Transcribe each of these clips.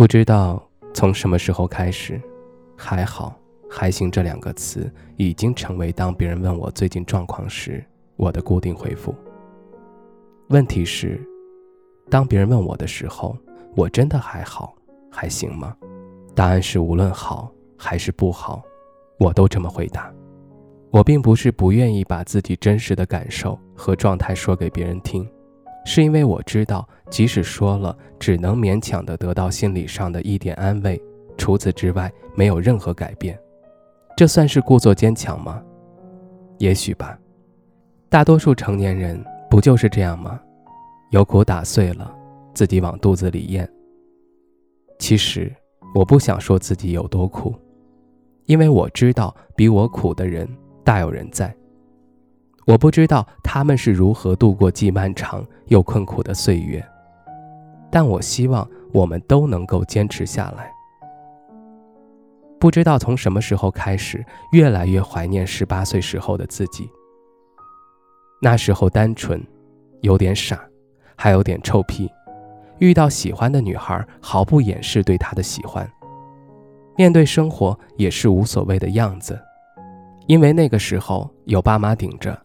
不知道从什么时候开始，“还好，还行”这两个词已经成为当别人问我最近状况时我的固定回复。问题是，当别人问我的时候，我真的还好还行吗？答案是无论好还是不好，我都这么回答。我并不是不愿意把自己真实的感受和状态说给别人听。是因为我知道，即使说了，只能勉强的得到心理上的一点安慰，除此之外没有任何改变。这算是故作坚强吗？也许吧。大多数成年人不就是这样吗？有苦打碎了，自己往肚子里咽。其实我不想说自己有多苦，因为我知道比我苦的人大有人在。我不知道他们是如何度过既漫长又困苦的岁月，但我希望我们都能够坚持下来。不知道从什么时候开始，越来越怀念十八岁时候的自己。那时候单纯，有点傻，还有点臭屁。遇到喜欢的女孩，毫不掩饰对她的喜欢。面对生活也是无所谓的样子，因为那个时候有爸妈顶着。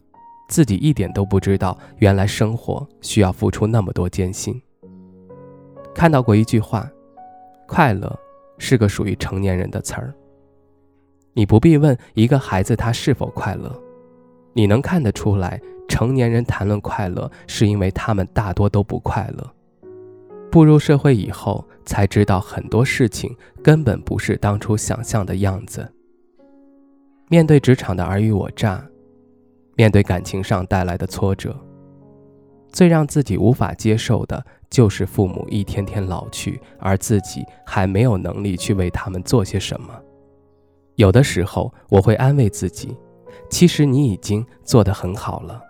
自己一点都不知道，原来生活需要付出那么多艰辛。看到过一句话：“快乐是个属于成年人的词儿。”你不必问一个孩子他是否快乐，你能看得出来，成年人谈论快乐，是因为他们大多都不快乐。步入社会以后，才知道很多事情根本不是当初想象的样子。面对职场的尔虞我诈。面对感情上带来的挫折，最让自己无法接受的就是父母一天天老去，而自己还没有能力去为他们做些什么。有的时候，我会安慰自己，其实你已经做得很好了。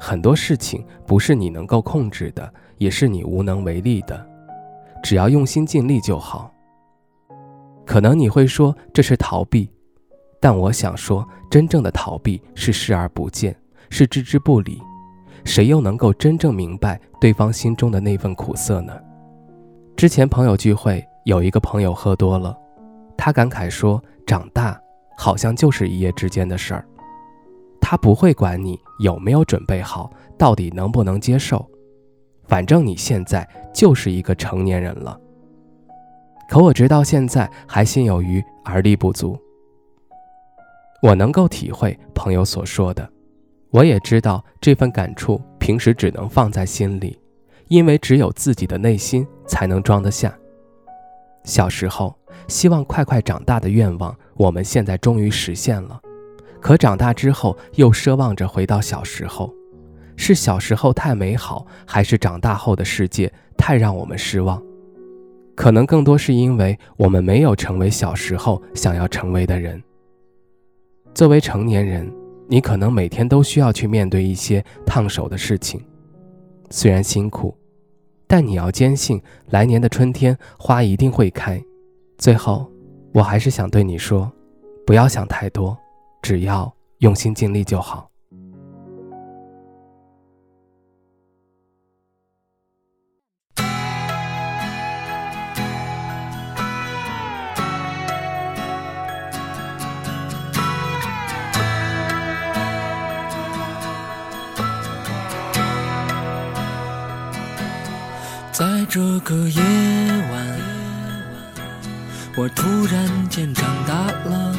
很多事情不是你能够控制的，也是你无能为力的，只要用心尽力就好。可能你会说这是逃避。但我想说，真正的逃避是视而不见，是置之不理。谁又能够真正明白对方心中的那份苦涩呢？之前朋友聚会，有一个朋友喝多了，他感慨说：“长大好像就是一夜之间的事儿。”他不会管你有没有准备好，到底能不能接受，反正你现在就是一个成年人了。可我直到现在还心有余而力不足。我能够体会朋友所说的，我也知道这份感触平时只能放在心里，因为只有自己的内心才能装得下。小时候希望快快长大的愿望，我们现在终于实现了，可长大之后又奢望着回到小时候，是小时候太美好，还是长大后的世界太让我们失望？可能更多是因为我们没有成为小时候想要成为的人。作为成年人，你可能每天都需要去面对一些烫手的事情，虽然辛苦，但你要坚信，来年的春天花一定会开。最后，我还是想对你说，不要想太多，只要用心尽力就好。在这个夜晚，我突然间长大了，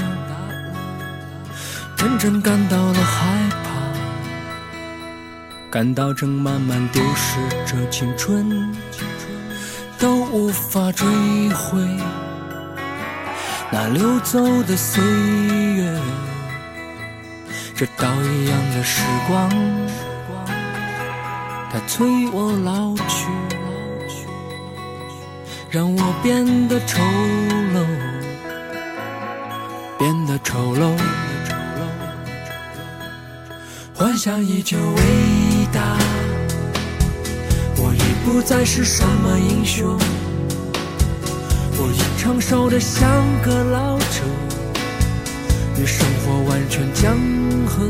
真正感到了害怕，感到正慢慢丢失着青春，都无法追回那流走的岁月，这刀一样的时光，它催我老去。让我变得丑陋，变得丑陋。幻想依旧伟大，我已不再是什么英雄，我已成熟的像个老者，与生活完全僵和。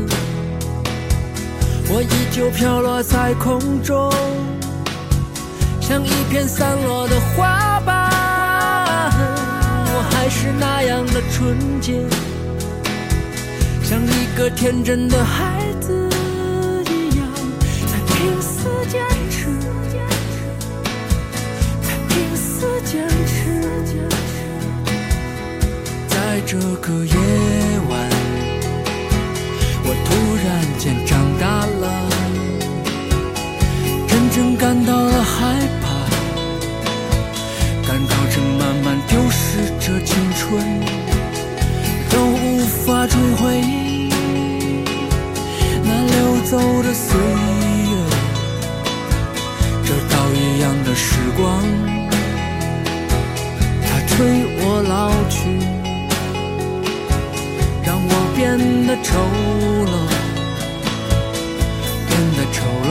我依旧飘落在空中，像一片散落的花。还是那样的纯洁，像一个天真的孩子一样，在拼死坚持，在拼死坚持。在这个夜晚，的岁月，这刀一样的时光，它催我老去。让我变得丑陋，变得丑陋。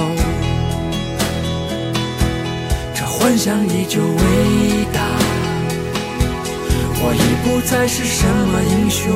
这幻想依旧伟大，我已不再是什么英雄，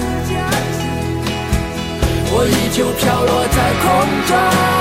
我依旧飘落在空中。